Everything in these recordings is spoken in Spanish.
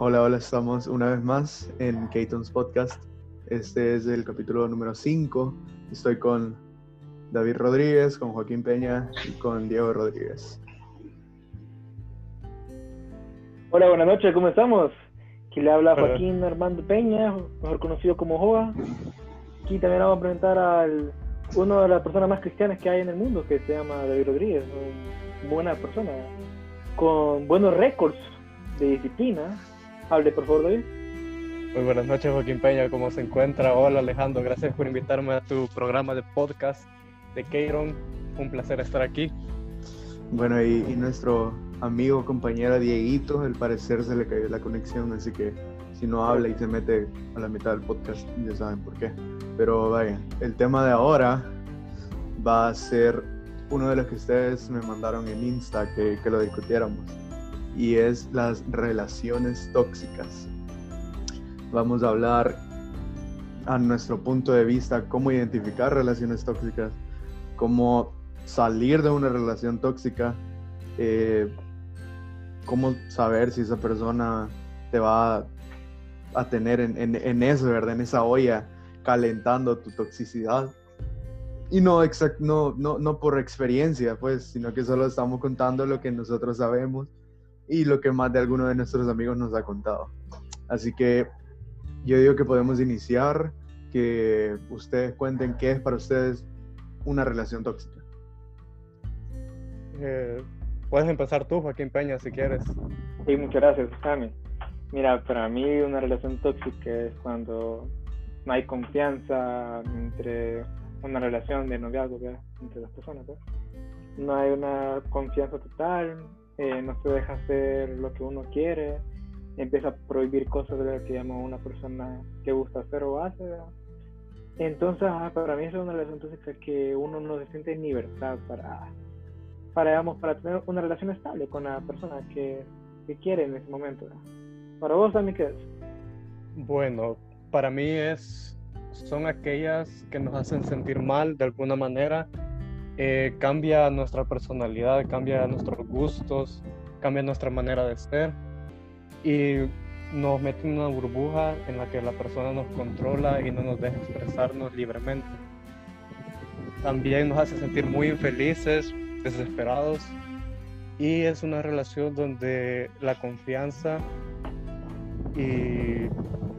Hola, hola, estamos una vez más en Keaton's Podcast. Este es el capítulo número 5. Estoy con David Rodríguez, con Joaquín Peña y con Diego Rodríguez. Hola, buenas noches, ¿cómo estamos? Aquí le habla Joaquín Armando Peña, mejor conocido como Joa. Aquí también vamos a presentar a una de las personas más cristianas que hay en el mundo, que se llama David Rodríguez. Una buena persona, con buenos récords de disciplina Hable, por favor, David. Muy buenas noches, Joaquín Peña. ¿Cómo se encuentra? Hola, Alejandro. Gracias por invitarme a tu programa de podcast de Keiron. Un placer estar aquí. Bueno, y, nuestro amigo, compañero Dieguito, al parecer se le cayó la conexión, así que si no habla y se mete a la mitad del podcast, ya saben por qué. Pero vaya, el tema de ahora va a ser uno de los que ustedes me mandaron en Insta que, que lo discutiéramos y es las relaciones tóxicas. Vamos a hablar a nuestro punto de vista cómo identificar relaciones tóxicas, cómo salir de una relación tóxica, eh, cómo saber si esa persona te va a tener en, en, eso, ¿verdad? En esa olla calentando tu toxicidad. Y no, exact, no, no, no por experiencia, pues, sino que solo estamos contando lo que nosotros sabemos y lo que más de alguno de nuestros amigos nos ha contado. Así que yo digo que podemos iniciar, que ustedes cuenten qué es para ustedes una relación tóxica. Eh, puedes empezar tú, Joaquín Peña, si quieres. Sí, muchas gracias, Sammy. Mira, para mí una relación tóxica es cuando no hay confianza entre una relación de noviazgo entre las personas. Pues. No hay una confianza total, eh, no se deja hacer lo que uno quiere, empieza a prohibir cosas de lo que llama una persona que gusta hacer o hace. Entonces, para mí es una relación tóxica que uno no se siente en libertad para, para, digamos, para tener una relación estable con la persona que, que quiere en ese momento. Para vos, Dani, ¿qué es? Bueno, para mí es, son aquellas que nos hacen sentir mal de alguna manera eh, cambia nuestra personalidad, cambia nuestros gustos, cambia nuestra manera de ser y nos mete en una burbuja en la que la persona nos controla y no nos deja expresarnos libremente. También nos hace sentir muy infelices, desesperados y es una relación donde la confianza y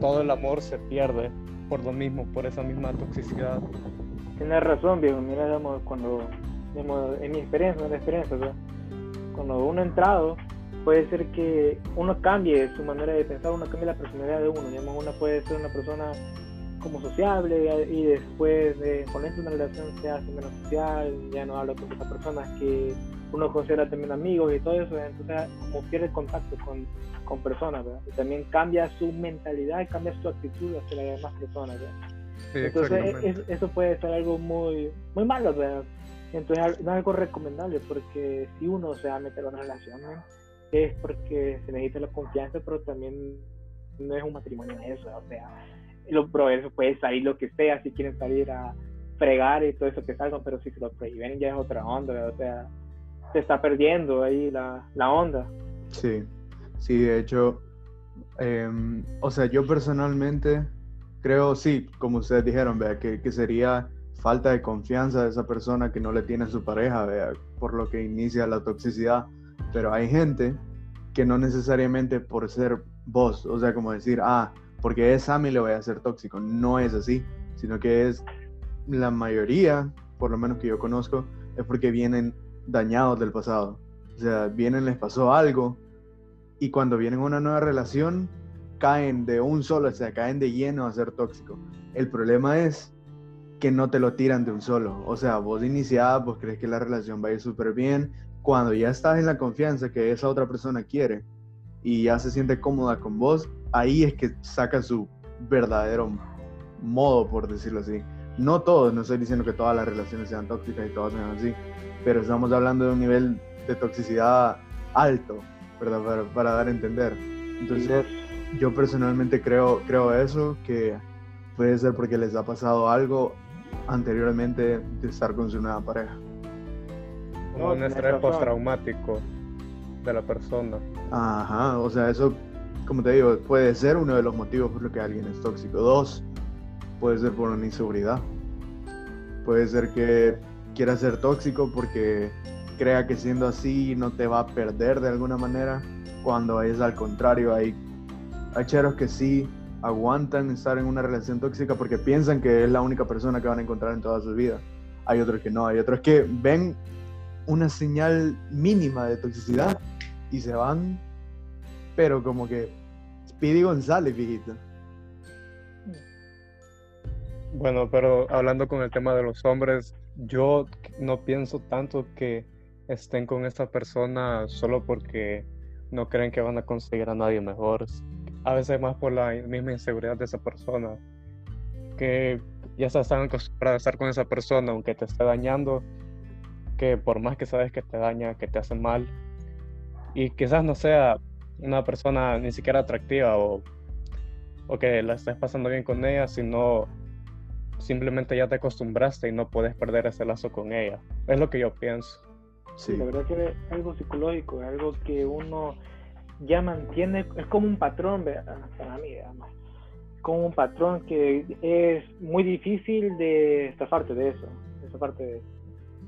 todo el amor se pierde por lo mismo, por esa misma toxicidad. Tienes razón, viejo. Mira, digamos, cuando, en mi experiencia, en la experiencia, cuando uno ha entrado, puede ser que uno cambie su manera de pensar, uno cambie la personalidad de uno. Digamos, uno puede ser una persona como sociable y después de ponerse una relación se hace menos social, ya no habla con otras personas que uno considera también amigos y todo eso, entonces como pierde contacto con, con personas, ¿verdad? Y también cambia su mentalidad y cambia su actitud hacia las demás personas, ¿verdad? Entonces eso puede ser algo muy, muy malo, Entonces no es algo recomendable porque si uno se va a meter en una relación es porque se necesita la confianza, pero también no es un matrimonio eso, o sea, lo, eso puede salir lo que sea, si quieren salir a fregar y todo eso que salgan, pero si se lo prohíben ya es otra onda, o sea, se está perdiendo ahí la, la onda. Sí, sí, de hecho, em, o sea, yo personalmente creo, sí, como ustedes dijeron, vea, que, que, sería falta de confianza de esa persona que no le tiene a su pareja, vea, por lo que inicia la toxicidad. Pero hay gente que no necesariamente por ser vos, o sea, como decir, ah, porque es Sammy le voy a ser tóxico. No es así, sino que es la mayoría, por lo menos que yo conozco, es porque vienen dañados del pasado. O sea, vienen, les pasó algo y cuando vienen a una nueva relación, caen de un solo, o sea, caen de lleno a ser tóxico. El problema es que no te lo tiran de un solo. O sea, vos iniciada, vos crees que la relación va a ir súper bien. Cuando ya estás en la confianza que esa otra persona quiere y ya se siente cómoda con vos, ahí es que saca su verdadero modo, por decirlo así. No todos, no estoy diciendo que todas las relaciones sean tóxicas y todas sean así, pero estamos hablando de un nivel de toxicidad alto, ¿verdad? Para, para dar a entender. Entonces, yo personalmente creo, creo eso, que puede ser porque les ha pasado algo anteriormente de estar con su nueva pareja. un estrés postraumático de la persona. Ajá, o sea, eso como te digo, puede ser uno de los motivos por los que alguien es tóxico. Dos, puede ser por una inseguridad. Puede ser que quiera ser tóxico porque crea que siendo así no te va a perder de alguna manera, cuando es al contrario, hay, hay cheros que sí aguantan estar en una relación tóxica porque piensan que es la única persona que van a encontrar en toda su vida. Hay otros que no, hay otros que ven una señal mínima de toxicidad y se van, pero como que Speedy González, viejito. Bueno, pero hablando con el tema de los hombres, yo no pienso tanto que estén con esta persona solo porque no creen que van a conseguir a nadie mejor. A veces más por la misma inseguridad de esa persona. Que ya se están acostumbrados a estar con esa persona, aunque te esté dañando, que por más que sabes que te daña, que te hace mal, y quizás no sea una persona ni siquiera atractiva o, o que la estés pasando bien con ella, sino simplemente ya te acostumbraste y no puedes perder ese lazo con ella. Es lo que yo pienso. Sí. La verdad que es algo psicológico, es algo que uno ya mantiene, es como un patrón, para mí, además. Como un patrón que es muy difícil de estafarte de eso, de esa parte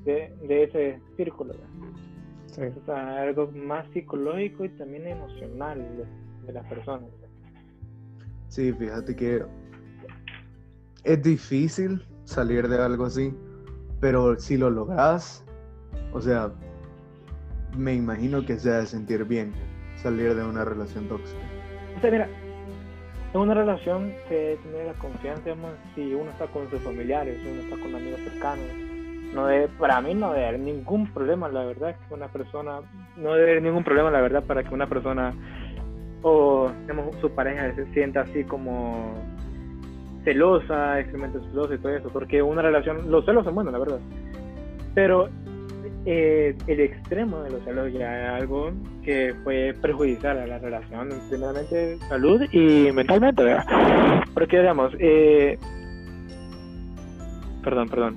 de, de ese círculo. Sí. O sea, algo más psicológico y también emocional de, de las personas. Sí, fíjate que es difícil salir de algo así, pero si lo logras, o sea, me imagino que se ha de sentir bien salir de una relación tóxica. O sea, mira, en una relación se tener la confianza, si uno está con sus familiares, si uno está con amigos cercanos. No debe, para mí no debe haber ningún problema, la verdad, que una persona, no debe haber ningún problema, la verdad, para que una persona o digamos, su pareja se sienta así como celosa, extremadamente celosa y todo eso, porque una relación, los celos son buenos, la verdad, pero eh, el extremo de los celos ya es algo que puede perjudicar a la relación, primeramente salud y mentalmente, ¿verdad? Porque, digamos, eh, perdón, perdón,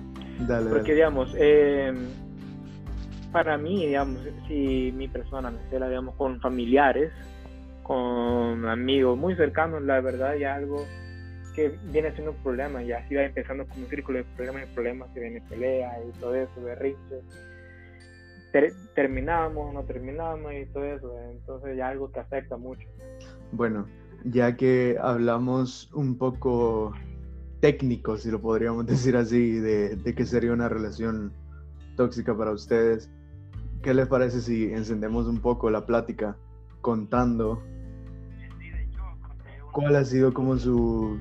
porque, digamos, eh, para mí, digamos, si mi persona me cela, digamos, con familiares, con amigos muy cercanos, la verdad ya algo que viene siendo un problema, ya así va empezando como un círculo de problemas y problemas, que viene pelea y todo eso, berrinches. Ter terminamos, no terminamos y todo eso, entonces ya algo que afecta mucho. Bueno, ya que hablamos un poco técnico, si lo podríamos decir así, de, de que sería una relación tóxica para ustedes, ¿qué les parece si encendemos un poco la plática contando cuál ha sido como su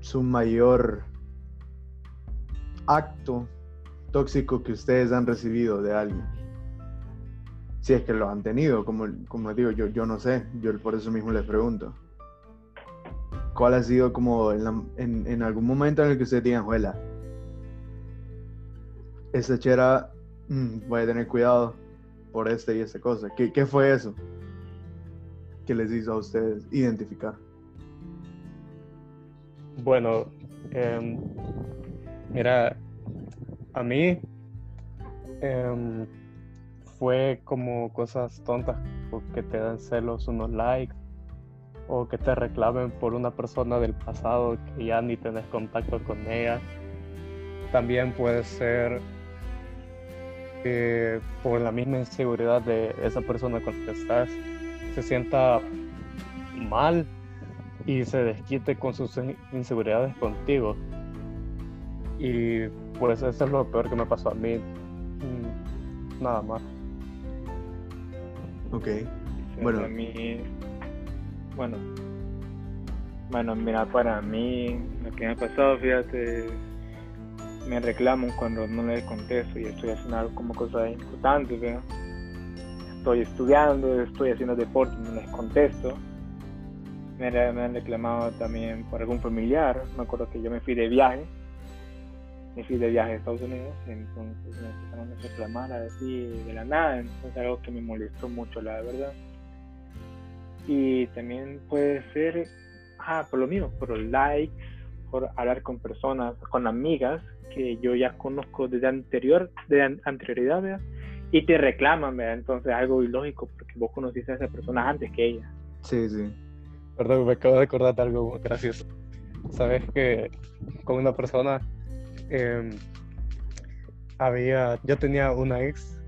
su mayor acto tóxico que ustedes han recibido de alguien? Si es que lo han tenido, como, como digo, yo, yo no sé, yo por eso mismo les pregunto. ¿Cuál ha sido como en, en, algún momento en el que ustedes digan, juela, esa chera, mm, voy a tener cuidado por este y esta cosa? ¿Qué, ¿Qué fue eso que les hizo a ustedes identificar? Bueno, em, mira, a mí em, fue como cosas tontas, que te dan celos unos likes o que te reclamen por una persona del pasado que ya ni tenés contacto con ella. También puede ser que por la misma inseguridad de esa persona con la que estás se sienta mal y se desquite con sus inseguridades contigo. Y pues eso es lo peor que me pasó a mí. Mm, nada más. Ok. Bueno. Mí, bueno, bueno, mira, para mí lo que me ha pasado, fíjate, me reclaman cuando no les contesto y estoy haciendo algo como cosas importantes, Estoy estudiando, estoy haciendo deporte no les contesto me, han reclamado también por algún familiar. Me acuerdo que yo me fui de viaje, me fui de viaje a Estados Unidos, entonces me empezaron a reclamar así de la nada, entonces algo que me molestó mucho, la verdad. Y también puede ser, ah, por lo mismo, por likes, por hablar con personas, con amigas que yo ya conozco desde anterior, de anterioridad, ¿verdad? y te reclaman, ¿verdad? Entonces algo ilógico porque vos conociste a esa persona antes que ella. Sí, sí. Perdón, me acabo de acordar de algo gracioso. Sabes que con una persona em, había, yo tenía una ex,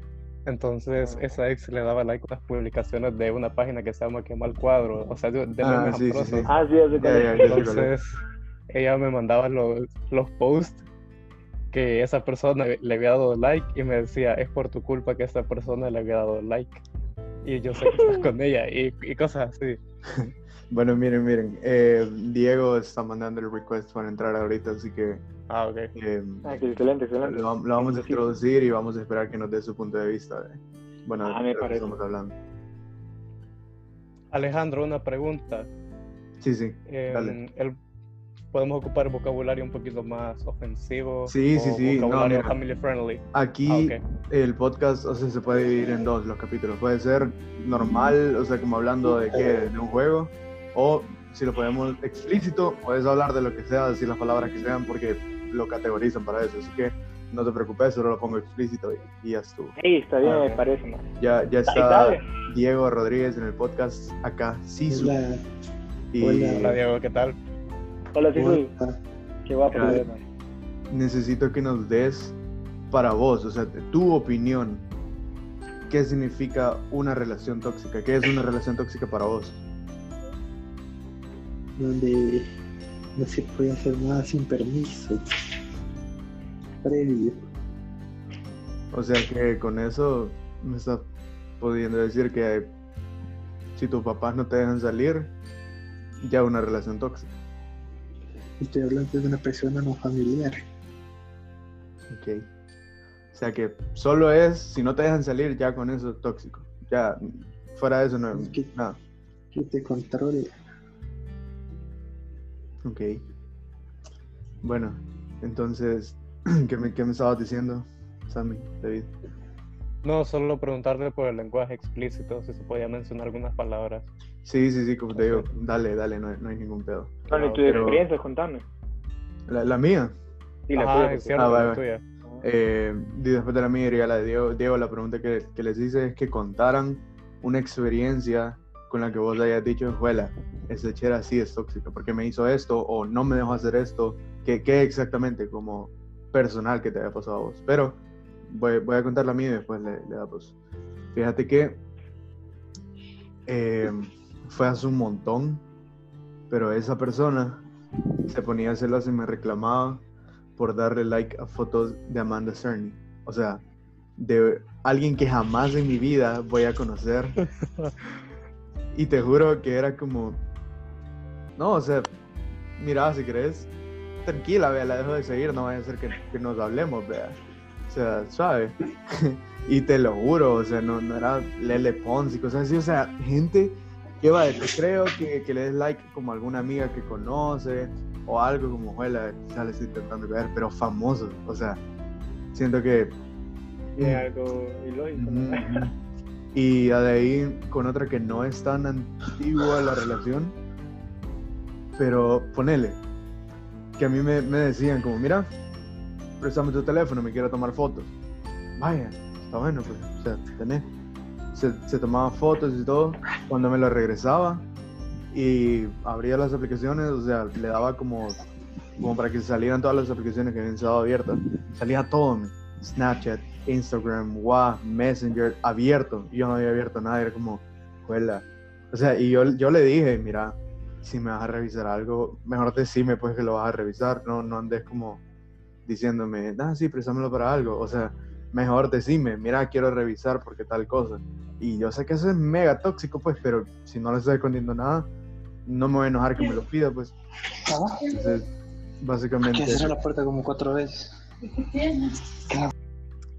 entonces Ah. esa ex le daba like a unas publicaciones de una página que se llama Quemar Cuadro, o sea, de, de Ah, sí, sí, sí. Ah, sí, es. Entonces, ella me mandaba los, los posts que esa persona le había dado like y me decía, es por tu culpa que esta persona le había dado like. Y yo sé que estás con ella y, y cosas así. Bueno, miren, miren. eh, Diego está mandando el request para entrar ahorita, así que Ah, ok. eh, Ah, que excelente, excelente. lo, lo vamos a Sí. introducir y vamos a esperar que nos dé su punto de vista. de- bueno, Ah, de me lo que parece. estamos hablando. Alejandro, una pregunta. Sí, sí. Em, Dale. el- ¿Podemos ocupar vocabulario un poquito más ofensivo? Sí, sí, o sí, no, Vocabulario mira. family friendly. Aquí Ah, ok. el podcast, o sea, se puede dividir en dos los capítulos. Puede ser normal, o sea, como hablando de qué, de un juego, o si lo podemos explícito, puedes hablar de lo que sea, decir las palabras que sean, porque lo categorizan para eso. Así que no te preocupes, solo lo pongo explícito y, y ya estuvo. Ey, está bien, Ah, me parece, man. Ya, ya está. Diego Rodríguez en el podcast, acá, Sisu. Hola, Y Hola. Diego, ¿qué tal? Hola, sí, hola. Qué guapo, man. necesito que nos des para vos, o sea, tu opinión, qué significa una relación tóxica, qué es una relación tóxica para vos. donde no se puede hacer nada sin permiso previo. O sea que con eso me estás pudiendo decir que si tus papás no te dejan salir, ya una relación tóxica. Estoy hablando de una persona no familiar. Ok. O sea que solo es, si no te dejan salir, ya con eso es tóxico. Ya, fuera de eso no Es que- nada. Que te controle. Ok. Bueno, entonces, ¿qué me, qué me estabas diciendo, Sammy, David? No, solo preguntarle por el lenguaje explícito, si se podía mencionar algunas palabras. Sí, sí, sí, como te digo, dale, dale, no, hay- no hay ningún pedo. Y tu pero- experiencia, contame. La, la mía, Sí, la Ajá, tuya, es porque- cierto, Ah, la vale, tuya. eh, y después de la mía iría la de Diego. Diego, la pregunta que, que les hice es que contaran una experiencia con la que vos hayas dicho, juela, esa chera sí es tóxica, porque me hizo esto o no me dejó hacer esto, que, que exactamente como personal que te haya pasado a vos. Pero voy, voy a contar la mía y después le, le damos. Fíjate que eh, fue hace un montón, pero esa persona se ponía celosa y me reclamaba por darle like a fotos de Amanda Cerny. O sea, de alguien que jamás en mi vida voy a conocer. y te juro que era como, no, o sea, mira, si querés, tranquila, vea, la dejo de seguir, no vaya a ser que, que nos hablemos, vea. O sea, suave. y te lo juro, o sea, no, no era Lele Pons y cosas así, o sea, gente que va, te creo que, que le des like como alguna amiga que conoce o algo como, juela, ya le estoy intentando ver, pero famoso, o sea, siento que... Sí, algo. Ujú, ujú. Y de ahí con otra que no es tan antigua la relación, pero ponele, que a mí me, me decían como, mira, préstame tu teléfono, me quiero tomar fotos. Vaya, está bueno, pues, o sea, tenés. Se, se tomaba fotos y todo, cuando me lo regresaba y abría las aplicaciones, o sea, le daba como, como para que salieran todas las aplicaciones que habían estado abiertas. Salía todo, man. Snapchat, Instagram, WhatsApp, Messenger, abierto. Yo no había abierto nada, era como, juela. O sea, y yo, yo le dije, mira, si me vas a revisar algo, mejor decime pues que lo vas a revisar, no, no andes como diciéndome, ah, sí, préstamelo para algo. O sea, mejor decime, mira, quiero revisar porque tal cosa. Y yo sé que eso es mega tóxico, pues, pero si no le estoy escondiendo nada, no me voy a enojar que me lo pida, pues. Entonces, básicamente... Que cerró la puerta como cuatro veces.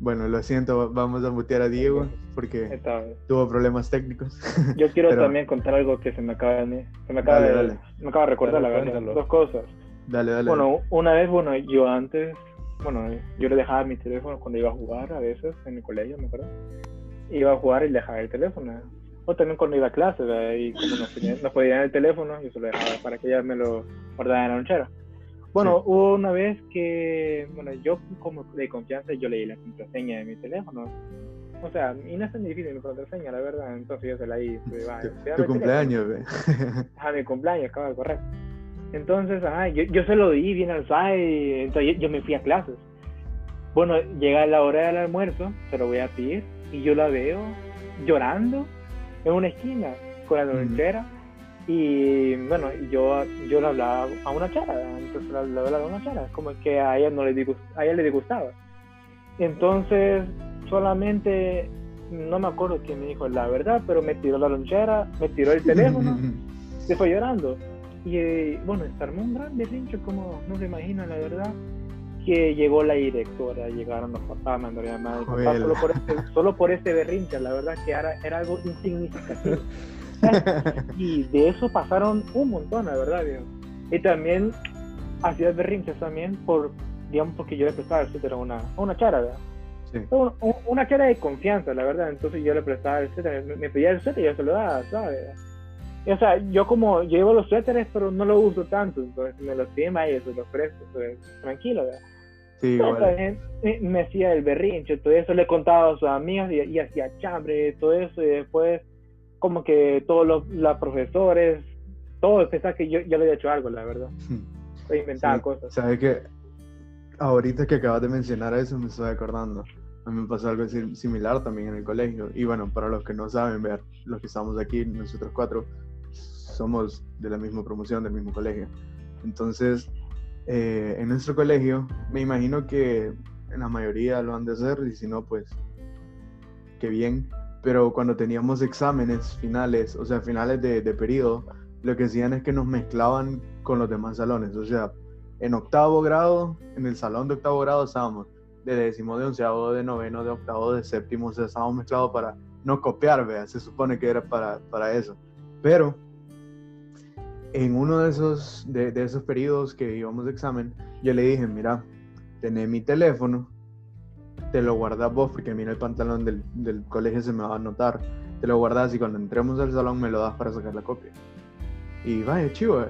Bueno, lo siento, vamos a mutear a Diego porque tuvo problemas técnicos. Yo quiero Pero- también contar algo que se me acaba de, se me acaba Dale, de, dale. me acaba de recordar Dale, la verdad. cuéntalo. Dos cosas. dale, dale. Bueno, una vez, bueno, yo antes, bueno, yo le dejaba mi teléfono cuando iba a jugar a veces en mi colegio, me acuerdo. Iba a jugar y le dejaba el teléfono. O también cuando iba a clase, ¿verdad? y como nos, nos podían el teléfono, yo se lo dejaba para que ella me lo guardara en la lonchera. Bueno, Sí. hubo una vez que, bueno, yo como de confianza, yo leí la contraseña de mi teléfono. O sea, y no es tan difícil mi contraseña, la verdad. Entonces yo se la hice. va, Tu, tu cumpleaños, ve. a mi cumpleaños, acaba de correr. Entonces, ajá, yo, yo se lo di bien alzada y entonces yo, yo me fui a clases. Bueno, llega la hora del almuerzo, se lo voy a pedir y yo la veo llorando en una esquina con la lonchera y bueno, yo, yo le hablaba a una chara, entonces le hablaba a una chara, como que a ella no le disgust- a ella le disgustaba. Entonces, solamente, no me acuerdo quién me dijo la verdad, pero me tiró la lonchera, me tiró el teléfono se fue llorando. Y bueno, se armó un gran berrinche, como no se imagina, la verdad. Que llegó la directora, llegaron los papás, mandaron a llamar solo por, este, solo por este berrinche, la verdad que era, era algo insignificativo. y de eso pasaron un montón, la verdad, viejo. Y también hacía berrinches también por, digamos, porque yo le prestaba el suéter a una, a una chara, ¿verdad? Sí. Un- un- una cara de confianza, la verdad. Entonces yo le prestaba el suéter, me, me pedía el suéter y yo se lo daba, ¿sabes? O sea, yo como llevo los suéteres, pero no lo uso tanto, entonces me los piden y yo se los presto, pues, tranquilo, ¿verdad? Sí, también me, me hacía el berrinche, todo eso le contaba a sus amigas y, y hacía chambre, todo eso, y después como que todos los, los profesores, todos pensaban que yo, yo le había hecho algo, la verdad. Yo inventaba Sí, cosas. ¿Sabes qué? Ahorita que acabas de mencionar eso, me estoy acordando. A mí me pasó algo sim- similar también en el colegio. Y bueno, para los que no saben, ver, los que estamos aquí, nosotros cuatro, somos de la misma promoción, del mismo colegio. Entonces, eh, en nuestro colegio, me imagino que en la mayoría lo han de hacer, y si no, pues, qué bien. Pero cuando teníamos exámenes finales, o sea, finales de, de periodo, lo que hacían es que nos mezclaban con los demás salones. O sea, en octavo grado, en el salón de octavo grado estábamos de décimo, de onceavo, de noveno, de octavo, de séptimo, o sea, estábamos mezclados para no copiar, vea, se supone que era para, para eso. Pero en uno de esos, de, de esos periodos que íbamos de examen, yo le dije, mira, tené mi teléfono, te lo guardas vos, porque mira el pantalón del, del colegio se me va a notar, te lo guardas y cuando entremos al salón me lo das para sacar la copia. Y vaya, chivo, eh.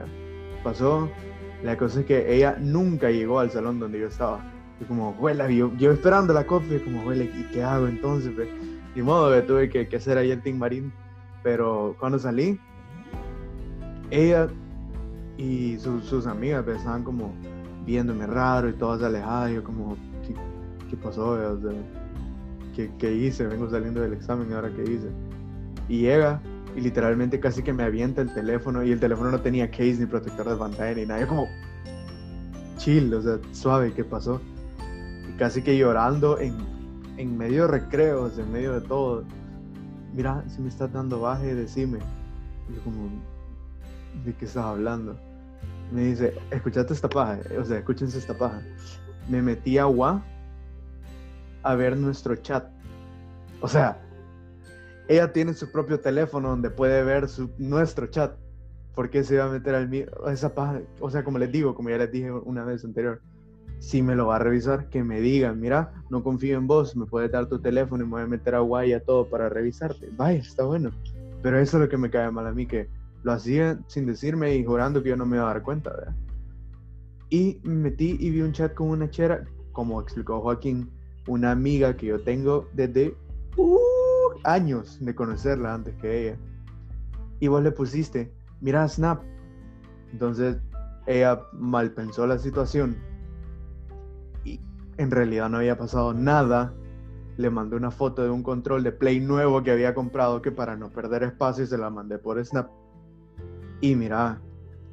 pasó. La cosa es que ella nunca llegó al salón donde yo estaba. Y como, huela, yo, yo esperando la copia, como, huele, ¿y qué hago entonces? Ve? Ni modo, ve, tuve que, que hacer ahí el Team Marín. Pero cuando salí, ella y su- sus amigas ve, estaban como viéndome raro y todas alejadas. Yo como, ¿qué, pasó? O sea, ¿qué, ¿qué hice? Vengo saliendo del examen, ¿y ahora qué hice? Y llega y literalmente casi que me avienta el teléfono y el teléfono no tenía case ni protector de pantalla ni nada. Yo como chill, o sea, suave, ¿qué pasó? Y casi que llorando en, en medio de recreos, en medio de todo. Mira, si me estás dando baje, decime. Y yo como, ¿de qué estás hablando? Me dice, escuchate esta paja, o sea, escúchense esta paja. Me metí a WA a ver nuestro chat. O sea, ella tiene su propio teléfono donde puede ver su, nuestro chat. ¿Por qué se iba a meter al mío? Esa paja, o sea, como les digo, como ya les dije una vez anterior, si me lo va a revisar, que me digan, mira, no confío en vos, me puedes dar tu teléfono y me voy a meter a guay a todo para revisarte. Vaya, está bueno. Pero eso es lo que me cae mal a mí, que lo hacía sin decirme y jurando que yo no me iba a dar cuenta, ¿verdad? Y me metí y vi un chat con una chera, como explicó Joaquín, una amiga que yo tengo desde uh, años de conocerla antes que ella. Y vos le pusiste, mira Snap. Entonces ella mal pensó la situación y en realidad no había pasado nada. Le mandé una foto de un control de Play nuevo que había comprado que para no perder espacio se la mandé por Snap. Y mira,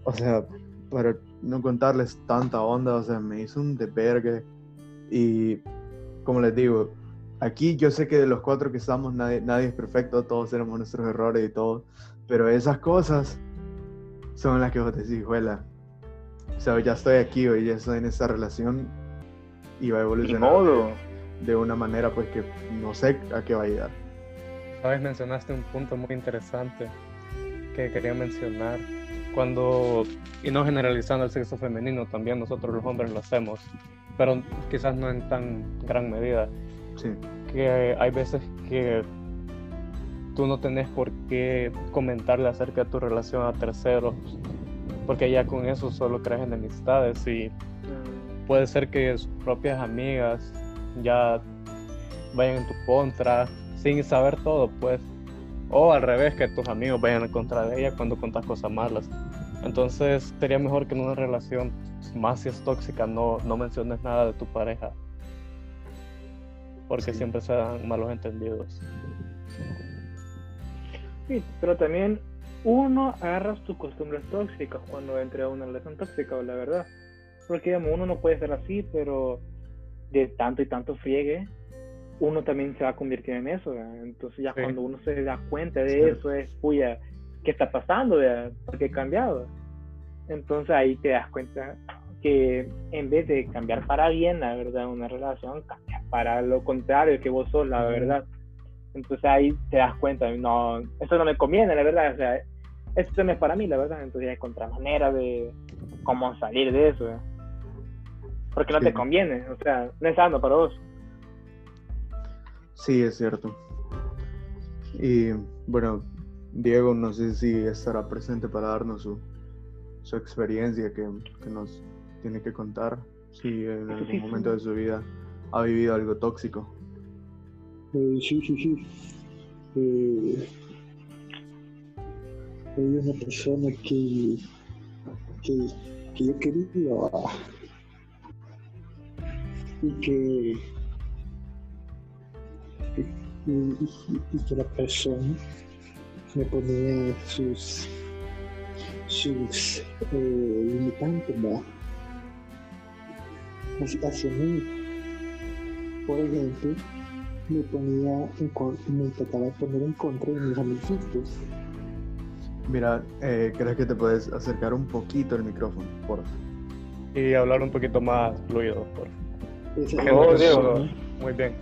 o sea, para no contarles tanta onda, o sea, me hizo un desvergue. Y como les digo, aquí yo sé que de los cuatro que estamos nadie, nadie es perfecto, todos tenemos nuestros errores y todo, pero esas cosas son las que vos decís, juela. O sea, ya estoy aquí, hoy ya estoy en esta relación y va a evolucionar modo. de, de una manera pues que no sé a qué va a llegar. Sabes, mencionaste un punto muy interesante que quería mencionar. Cuando, y no generalizando el sexo femenino, también nosotros los hombres lo hacemos, pero quizás no en tan gran medida. Sí, Que hay veces que tú no tenés por qué comentarle acerca de tu relación a terceros, porque ya con eso solo creas enemistades y puede ser que sus propias amigas ya vayan en tu contra, sin saber todo, pues. O al revés, que tus amigos vayan en contra de ella cuando contas cosas malas. Entonces sería mejor que en una relación, más si es tóxica, no, no menciones nada de tu pareja. Porque siempre se dan malos entendidos. Sí, pero también uno agarra tus costumbres tóxicas cuando entra a una relación tóxica, la verdad. Porque digamos, uno no puede ser así, pero de tanto y tanto friegue, uno también se va a convertir en eso. Entonces ya cuando uno se da cuenta de eso es, puya, ¿qué está pasando? ¿Por qué he cambiado? Entonces ahí te das cuenta que en vez de cambiar para bien, la verdad, una relación, para lo contrario que vos sos, la verdad. Entonces ahí te das cuenta, no, eso no me conviene, la verdad, o sea, esto no es para mí, la verdad, entonces hay contra manera de cómo salir de eso, porque no te conviene, o sea, no es sano para vos. Sí, es cierto. Y bueno, Diego, no sé si estará presente para darnos su, su experiencia que, que, nos tiene que contar, si en algún momento de su vida ha vivido algo tóxico. Eh, sí, sí, sí. Eh, hay una persona que, que, que yo quería y que y, que la persona me ponía sus sus eh, limitantes ¿no? hacia mí por ejemplo me ponía en, me trataba de poner en contra de mis amiguitos Mira, eh, ¿crees que te puedes acercar un poquito el micrófono, por favor? Y hablar un poquito más fluido, por favor. Muy bien.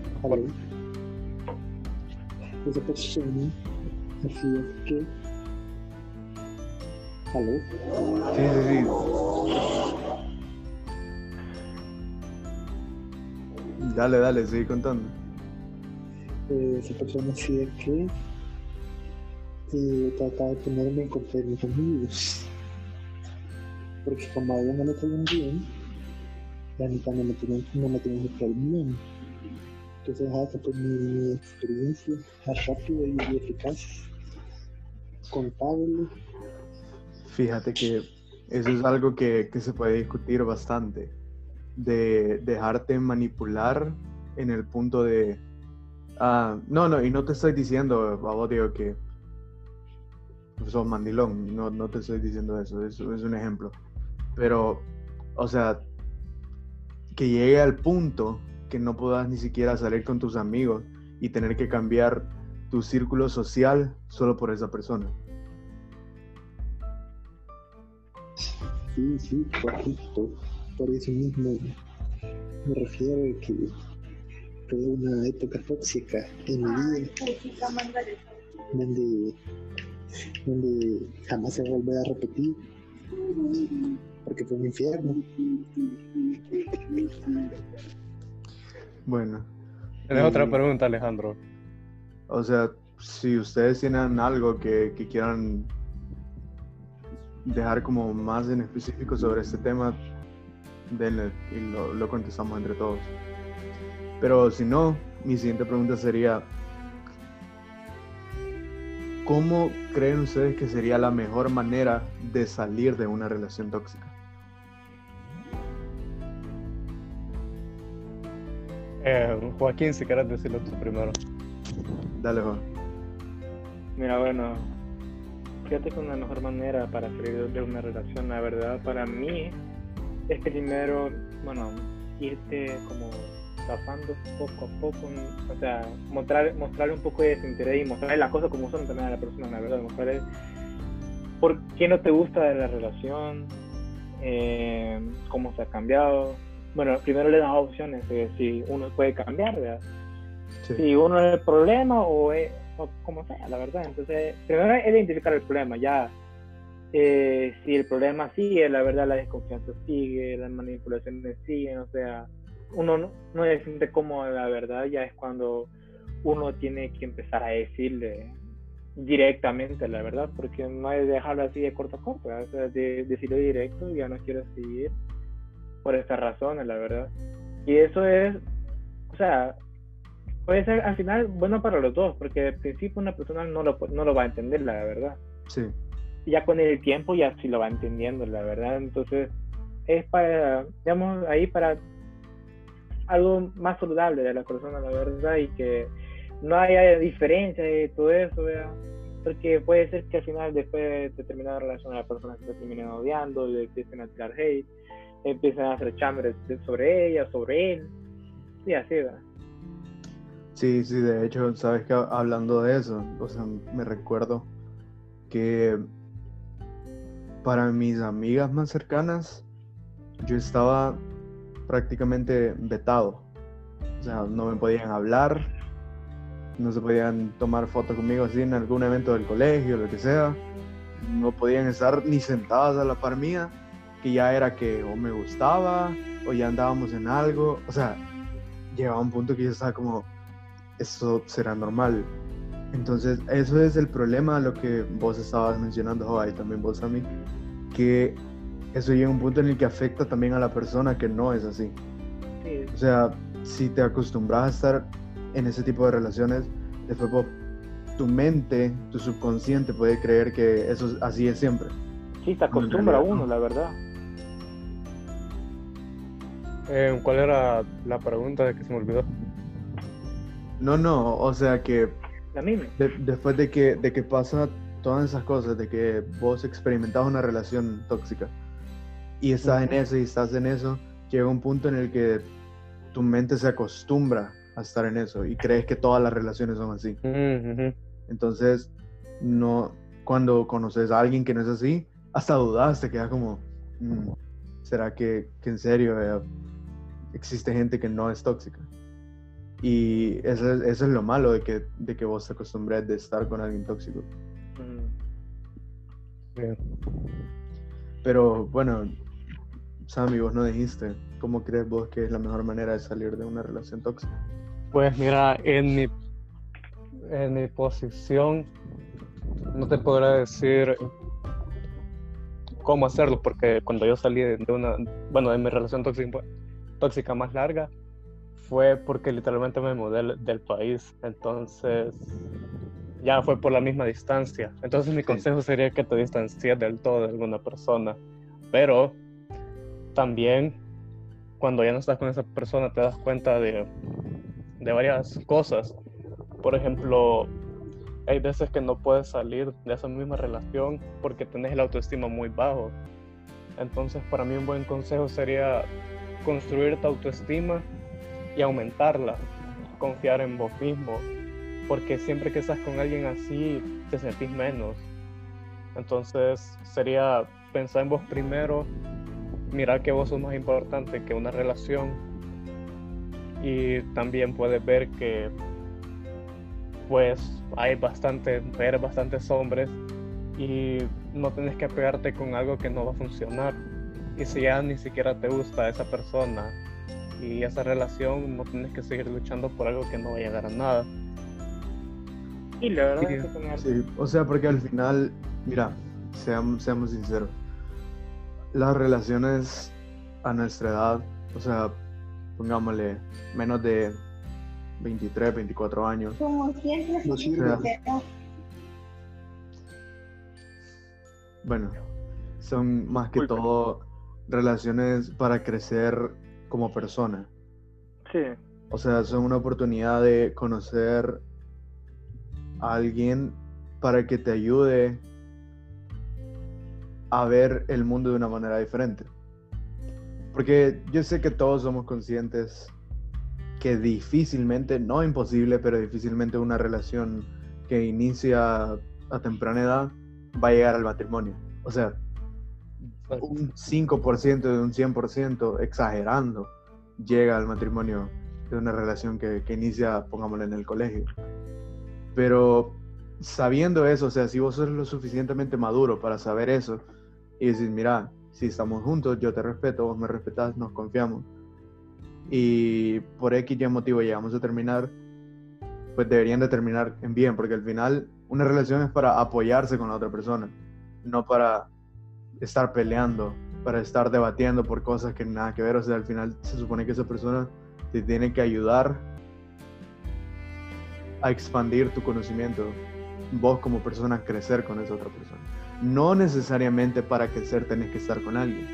Esa persona hacía que... ¿Aló? Sí, sí, sí. Dale, dale, sigue contando. Eh, esa persona hacía que y trataba de ponerme en contra mis amigos. Porque como a ella no le caían bien, no me tenían, no me tenían que caer bien. Esa fue mi, experiencia y eficaz, contable. Fíjate que eso es algo que, que se puede discutir bastante, de dejarte manipular en el punto de... Ah, no, no, y no te estoy diciendo, a digo, que sos mandilón, no, no te estoy diciendo eso, eso es un ejemplo. Pero, o sea, que llegue al punto que no puedas ni siquiera salir con tus amigos y tener que cambiar tu círculo social solo por esa persona. Sí, sí. Por eso mismo me refiero a que fue una época tóxica en mi vida donde donde jamás se vuelve a repetir, porque fue un infierno. Bueno. Tienes otra pregunta, Alejandro. O sea, si ustedes tienen algo que, quieran dejar como más en específico sobre este tema, denle y lo, lo contestamos entre todos. Pero si no, mi siguiente pregunta sería, ¿Cómo creen ustedes que sería la mejor manera de salir de una relación tóxica? Eh, Joaquín, si quieres decirlo tú primero. Dale, Juan. Mira, bueno, fíjate que una mejor manera para salir de una relación, la verdad, para mí, es primero, bueno, irte como pasando poco a poco, o sea, mostrar, mostrarle un poco de desinterés y mostrarle las cosas como son también a la persona, la verdad, mostrarle por qué no te gusta de la relación, eh, cómo se ha cambiado. Bueno, primero le das opciones de si uno puede cambiar, ¿verdad? Si uno es el problema o, es, o como sea, la verdad. Entonces, primero es identificar el problema, ya. Eh, si el problema sigue, la verdad la desconfianza sigue, las manipulaciones siguen, o sea, uno no, no se siente cómodo, la verdad, ya es cuando uno tiene que empezar a decirle directamente la verdad, porque no es dejarlo así de corto a corto, o sea, de, decirlo directo, ya no quiero seguir por estas razones, la verdad. Y eso es, o sea, puede ser al final bueno para los dos, porque al principio una persona no lo, no lo va a entender, la verdad. Sí. Ya con el tiempo ya sí lo va entendiendo, la verdad. Entonces, es para, digamos, ahí para algo más saludable de la persona, la verdad, y que no haya diferencia de todo eso, ¿verdad? Porque puede ser que al final, después de determinada relación, la persona se termine odiando y empiecen a tirar hate, empiezan a hacer chambres sobre ella, sobre él, y así, ¿verdad? Sí, sí, de hecho, sabes que hablando de eso, o sea, me recuerdo que para mis amigas más cercanas, yo estaba prácticamente vetado. O sea, no me podían hablar, no se podían tomar fotos conmigo así en algún evento del colegio, lo que sea. No podían estar ni sentadas a la par mía, que ya era que o me gustaba o ya andábamos en algo. O sea, llegaba un punto que yo estaba como, eso será normal. Entonces, eso es el problema, lo que vos estabas mencionando, y también vos a mí, que eso llega a un punto en el que afecta también a la persona que no es así. O sea, si te acostumbras a estar en ese tipo de relaciones, después tu mente, tu subconsciente puede creer que eso así es siempre. Sí, te acostumbra a uno, la verdad. Eh, ¿Cuál era la pregunta de que se me olvidó? No, no, o sea que la misma. después de que, de que pasa todas esas cosas, de que vos experimentás una relación tóxica, y estás en eso y estás en eso, llega un punto en el que tu mente se acostumbra a estar en eso y crees que todas las relaciones son así. Entonces, no, cuando conoces a alguien que no es así, hasta dudas, te queda como, mm, ¿será que, en serio eh, existe gente que no es tóxica? Y eso, es lo malo de que, de que vos te acostumbres de estar con alguien tóxico. Pero bueno, Sammy, vos no dijiste, ¿cómo crees vos que es la mejor manera de salir de una relación tóxica? Pues mira, en mi, en mi posición no te podré decir cómo hacerlo, porque cuando yo salí de una, bueno, de mi relación tóxica, tóxica más larga, fue porque literalmente me mudé del, país, entonces ya fue por la misma distancia. Entonces mi consejo sería que te distancies del todo de alguna persona, pero también cuando ya no estás con esa persona te das cuenta de, de varias cosas. Por ejemplo, hay veces que no puedes salir de esa misma relación porque tenés el autoestima muy bajo. Entonces, para mí un buen consejo sería construir tu autoestima y aumentarla, confiar en vos mismo, porque siempre que estás con alguien así te sentís menos. Entonces, sería pensar en vos primero mirar que vos sos más importante que una relación y también puedes ver que pues hay bastante, ver bastantes hombres y no tienes que pegarte con algo que no va a funcionar. Y si ya ni siquiera te gusta esa persona y esa relación, no tienes que seguir luchando por algo que no va a llegar a nada. Y la verdad sí, o sea, porque al final, mira, seamos, seamos sinceros, las relaciones a nuestra edad, o sea, pongámosle menos de 23, 24 años. Como bueno, son más que todo relaciones para crecer como persona. Sí. O sea, son una oportunidad de conocer a alguien para que te ayude a ver el mundo de una manera diferente. Porque yo sé que todos somos conscientes que difícilmente, no imposible, pero difícilmente una relación que inicia a temprana edad va a llegar al matrimonio. O sea, un 5% de un 100%, exagerando, llega al matrimonio de una relación que, que inicia, pongámoslo, en el colegio. Pero sabiendo eso, o sea, si vos sos lo suficientemente maduro para saber eso, y decir, mira, si estamos juntos, yo te respeto, vos me respetas, nos confiamos. Y por X y motivo llegamos a terminar, pues deberían de terminar en bien, porque al final una relación es para apoyarse con la otra persona, no para estar peleando, para estar debatiendo por cosas que nada que ver. O sea, al final se supone que esa persona te tiene que ayudar a expandir tu conocimiento, vos como persona crecer con esa otra persona. No necesariamente para crecer tenés que estar con alguien,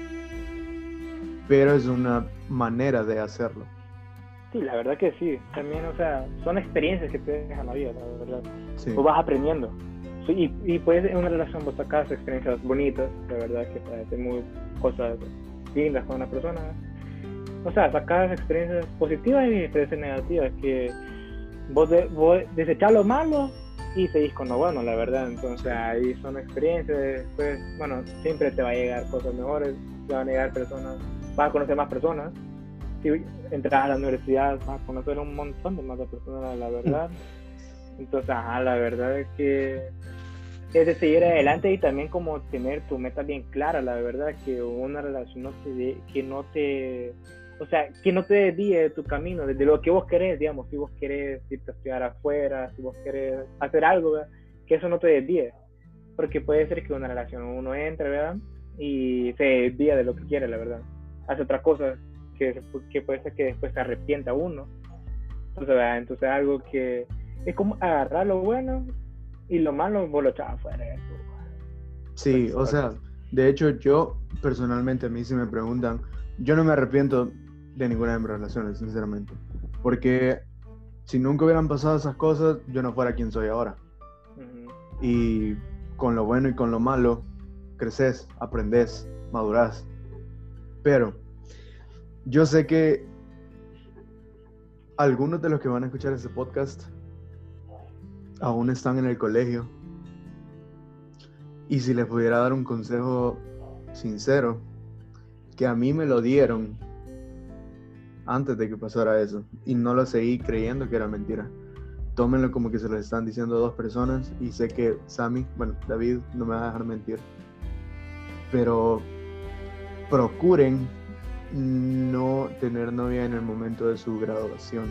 pero es una manera de hacerlo. Sí, la verdad que sí. También, o sea, son experiencias que te dejan la vida, la verdad. Sí. Tú vas aprendiendo. Sí, y, y pues en una relación vos sacas experiencias bonitas, la verdad que muy cosas lindas con una persona. O sea, sacas experiencias positivas y experiencias negativas que vos, de, vos desechás lo malo y seguís con lo bueno, la verdad. Entonces ahí son experiencias, después, bueno, siempre te va a llegar cosas mejores, te van a llegar personas, vas a conocer más personas. Si entras a la universidad vas a conocer un montón de más de personas, la verdad. Entonces, ajá, la verdad es que es de seguir adelante y también como tener tu meta bien clara, la verdad, que una relación no te que no te, o sea, que no te desvíe de tu camino, de lo que vos querés, digamos, si vos querés irte a estudiar afuera, si vos querés hacer algo, que eso no te desvíe, porque puede ser que una relación uno entre, ¿verdad? Y se desvía de lo que quiere, la verdad, hace otras cosas que, que puede ser que después se arrepienta uno, entonces, ¿verdad? entonces algo que es como agarrar lo bueno y lo malo vos lo echas afuera. Sí, o sea, de hecho yo personalmente a mí si me preguntan, yo no me arrepiento de ninguna de mis relaciones, sinceramente, porque si nunca hubieran pasado esas cosas, yo no fuera quien soy ahora. Y con lo bueno y con lo malo, creces, aprendes, madurás. Pero yo sé que algunos de los que van a escuchar este podcast aún están en el colegio. Y si les pudiera dar un consejo sincero, que a mí me lo dieron antes de que pasara eso. Y no lo seguí creyendo que era mentira. Tómenlo como que se lo están diciendo dos personas. Y sé que Sammy, bueno, David no me va a dejar mentir. Pero procuren no tener novia en el momento de su graduación.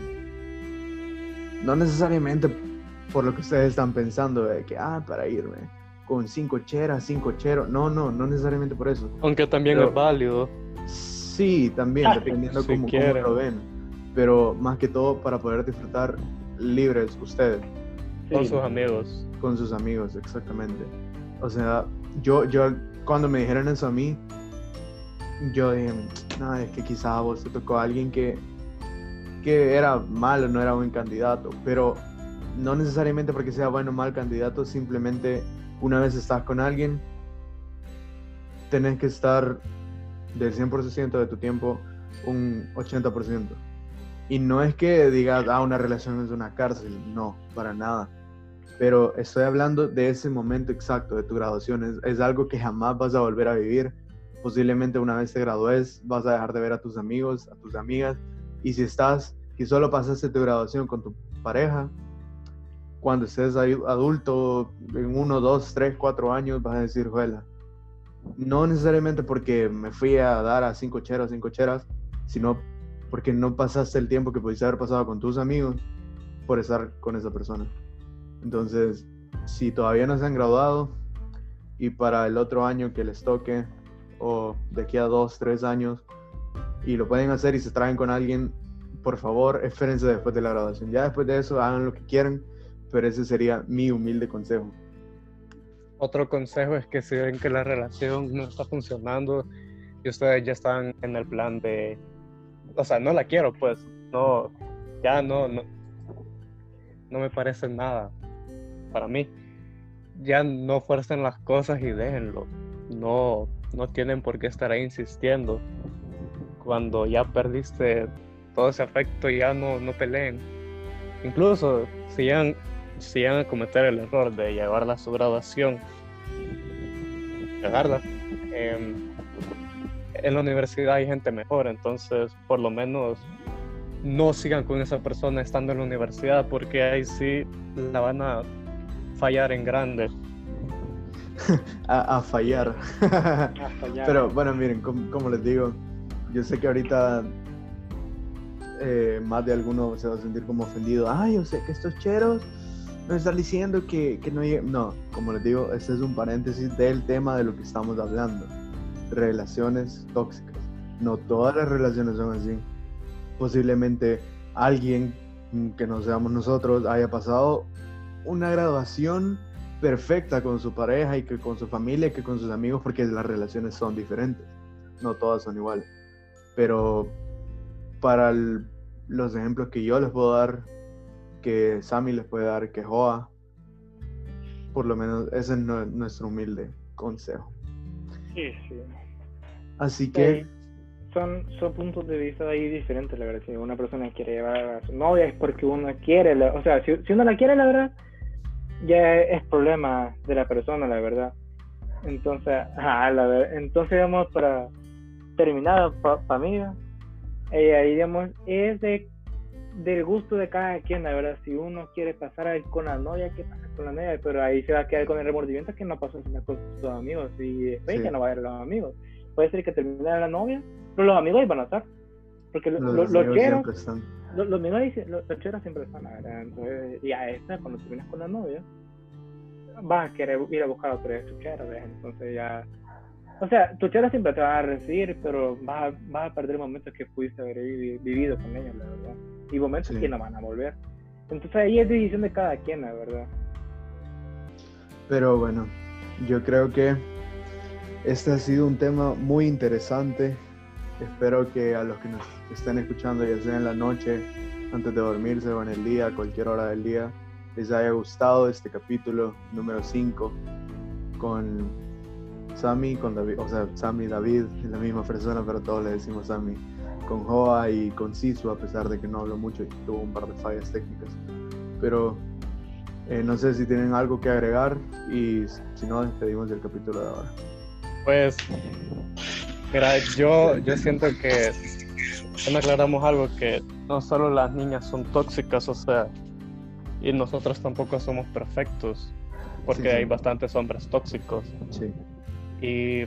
No necesariamente por lo que ustedes están pensando de que, ah, para irme con cinco cheras, cinco cheros. No, no, no necesariamente por eso. Aunque también Pero- es válido. Sí, también, Ah, dependiendo si cómo, cómo lo ven. Pero más que todo para poder disfrutar libres ustedes, Con Sí. sus amigos. con sus amigos, exactamente. O sea, yo, yo cuando me dijeron eso a mí, yo dije, no, es que quizás a vos te tocó a alguien que, que era malo, no era buen candidato, pero no necesariamente porque sea bueno o mal candidato, simplemente una vez estás con alguien, tenés que estar del 100% de tu tiempo un 80%. Y no es que digas, ah, una relación es una cárcel, no, para nada. Pero estoy hablando de ese momento exacto de tu graduación. Es, es algo que jamás vas a volver a vivir. Posiblemente una vez te gradúes, vas a dejar de ver a tus amigos, a tus amigas. Y si estás, si solo pasaste tu graduación con tu pareja, cuando estés adulto, en uno, dos, tres, cuatro años, vas a decir, juela. No necesariamente porque me fui a dar a cinco cheras, cinco cheras, sino porque no pasaste el tiempo que pudiste haber pasado con tus amigos por estar con esa persona. Entonces, si todavía no se han graduado y para el otro año que les toque, o de aquí a dos, tres años, y lo pueden hacer y se traen con alguien, por favor, espérense después de la graduación. Ya después de eso, hagan lo que quieran, pero ese sería mi humilde consejo. Otro consejo es que si ven que la relación no está funcionando y ustedes ya están en el plan de, o sea, no la quiero, pues, no, ya no, no, no me parece nada para mí. Ya no fuercen las cosas y déjenlo. No, no tienen por qué estar ahí insistiendo. Cuando ya perdiste todo ese afecto, ya no, no peleen. Incluso si llegan, si llegan a cometer el error de llevarla a su graduación, en la universidad hay gente mejor, entonces por lo menos no sigan con esa persona estando en la universidad porque ahí sí la van a fallar en grande. A, a fallar. Hasta ya. Pero bueno, miren, como, como les digo, yo sé que ahorita eh, más de alguno se va a sentir como ofendido. Ay, yo sé que estos cheros nos están diciendo que, que no lleg-". No, como les digo, este es un paréntesis del tema de lo que estamos hablando. Relaciones tóxicas. No todas las relaciones son así. Posiblemente alguien que no seamos nosotros, haya pasado una graduación perfecta con su pareja y que con su familia y que con sus amigos, porque las relaciones son diferentes, no todas son iguales. Pero para los ejemplos que yo les puedo dar, que Sammy les puede dar, que Joa, por lo menos ese es nue- nuestro humilde consejo. Sí, sí. Así que, Sí, Son, son puntos de vista ahí diferentes, la verdad. Si una persona quiere llevar a su novia es porque uno quiere, la- o sea, si, si uno la quiere, la verdad, ya es problema de la persona, la verdad. Entonces, ajá, la ver- entonces, digamos, para terminar, para mí, eh, ahí, digamos, es de, del gusto de cada quien, la verdad. Si uno quiere pasar ahí con la novia, que pasa con la novia, pero ahí se va a quedar con el remordimiento que no pasó con sus amigos y después Sí. ya no va a ver a los amigos. Puede ser que termine la novia, pero los amigos ahí van a estar. Porque lo- los, cheros, siempre están. los, los amigos ahí, los, cheros siempre están, la verdad. Entonces, y a esta, cuando terminas con la novia, vas a querer ir a buscar otra vez tu chera, ¿ves? Entonces ya. O sea, tu chera siempre te va a recibir, pero vas a, vas a perder momentos que pudiste haber vivi- vivido con ellos, la verdad. Y momentos Sí. que no van a volver. Entonces ahí es decisión de cada quien, la verdad. Pero bueno, yo creo que este ha sido un tema muy interesante. Espero que a los que nos estén escuchando, ya sea en la noche, antes de dormirse o en el día, a cualquier hora del día, les haya gustado este capítulo número 5 con Sammy, con David, o sea, Sammy y David, es la misma persona, pero todos le decimos Sammy, con Joa y con Sisu, a pesar de que no hablo mucho y tuvo un par de fallas técnicas. Pero eh, no sé si tienen algo que agregar y si no, despedimos del capítulo de ahora. Pues, mira, yo, yo siento que no aclaramos algo que no solo las niñas son tóxicas, o sea, y nosotros tampoco somos perfectos, porque Sí, sí. hay bastantes hombres tóxicos. Sí, Y,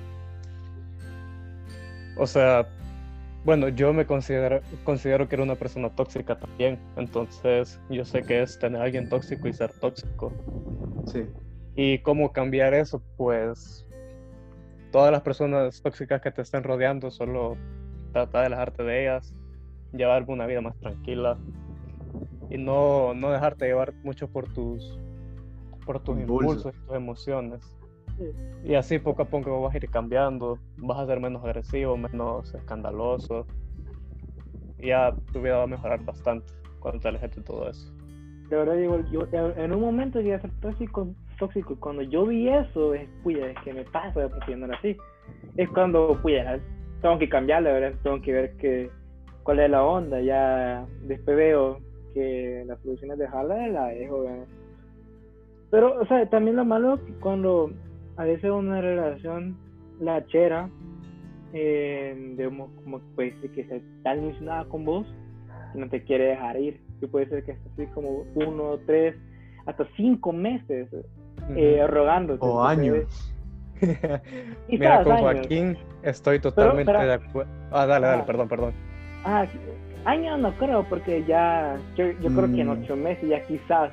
o sea, bueno, yo me considero, considero que era una persona tóxica también, entonces yo sé que es tener a alguien tóxico y ser tóxico. sí, ¿Y cómo cambiar eso? Pues todas las personas tóxicas que te estén rodeando, solo trata de alejarte de ellas, llevar una vida más tranquila y no, no dejarte llevar mucho por tus, por tus Impulsos. impulsos y tus emociones. Y así poco a poco vas a ir cambiando, vas a ser menos agresivo, menos escandaloso. Ya tu vida va a mejorar bastante cuando te alejes de todo eso. De verdad, digo, yo en un momento llegué a ser tóxico, tóxico cuando yo vi eso, es, puya, es que me pasa, era así. Es cuando, puya, tengo que cambiar, la verdad, tengo que ver que, cuál es la onda, ya después veo que la solución es dejarla, la dejo. Pero, o sea, también lo malo es que cuando a veces una relación, la chera, eh, digamos, como puede ser que esté tan ilusionada con vos, que no te quiere dejar ir. Y puede ser que esté así como uno, tres, hasta cinco meses eh, rogándote. o años. Mira, con años. Joaquín estoy totalmente pero- de acuerdo. Ah, dale, dale, Ah. perdón, perdón. Ah, años no creo, porque ya, yo, yo creo que en Mm. ocho meses ya quizás,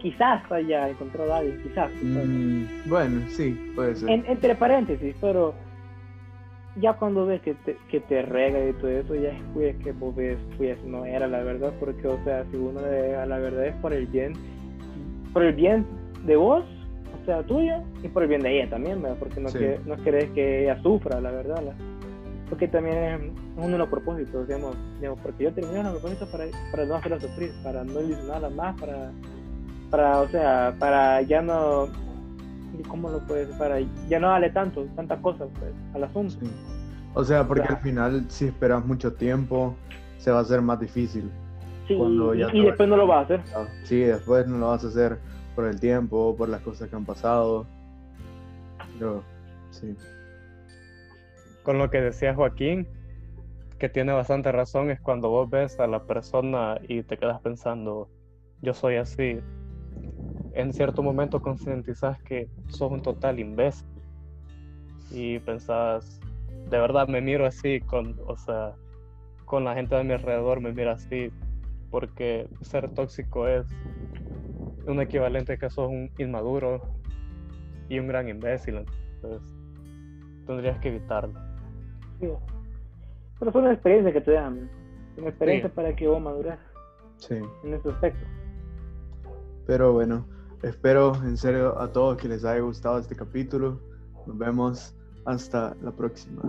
quizás haya encontrado a alguien, quizás. quizás. Mm, bueno, sí, puede ser. En- entre paréntesis, pero ya cuando ves que te, que te rega y todo eso, ya es que vos ves, pues no era la verdad, porque, o sea, si uno le deja la verdad es por el bien, por el bien de vos, o sea, tuyo, y por el bien de ella también, ¿verdad? Porque no, Sí. que, no querés que ella sufra, la verdad, la- porque también es uno de los propósitos, digamos, digamos porque yo terminé los propósitos para, para no hacerla sufrir, para no ilusionarla más, para, para, o sea, para ya no ¿Y ¿Cómo lo puedes? Para ya no darle tanto, tantas cosas pues, al asunto. Sí. O sea, porque al final, si esperas mucho tiempo, se va a hacer más difícil. Sí, Cuando ya y, te y después no lo vas a hacer. Ah, Sí, después no lo vas a hacer por el tiempo, por las cosas que han pasado. Pero, sí. Con lo que decía Joaquín, que tiene bastante razón, es cuando vos ves a la persona y te quedas pensando, yo soy así. En cierto momento concientizas que sos un total imbécil y pensás, de verdad me miro así, con, o sea, con la gente de mi alrededor me mira así, porque ser tóxico es un equivalente a que sos un inmaduro y un gran imbécil. Entonces, tendrías que evitarlo. Sí. Pero son experiencias que te dan. Son experiencias Sí. para que vos madures. Sí. en ese aspecto. Pero bueno, espero en serio a todos que les haya gustado este capítulo. Nos vemos hasta la próxima.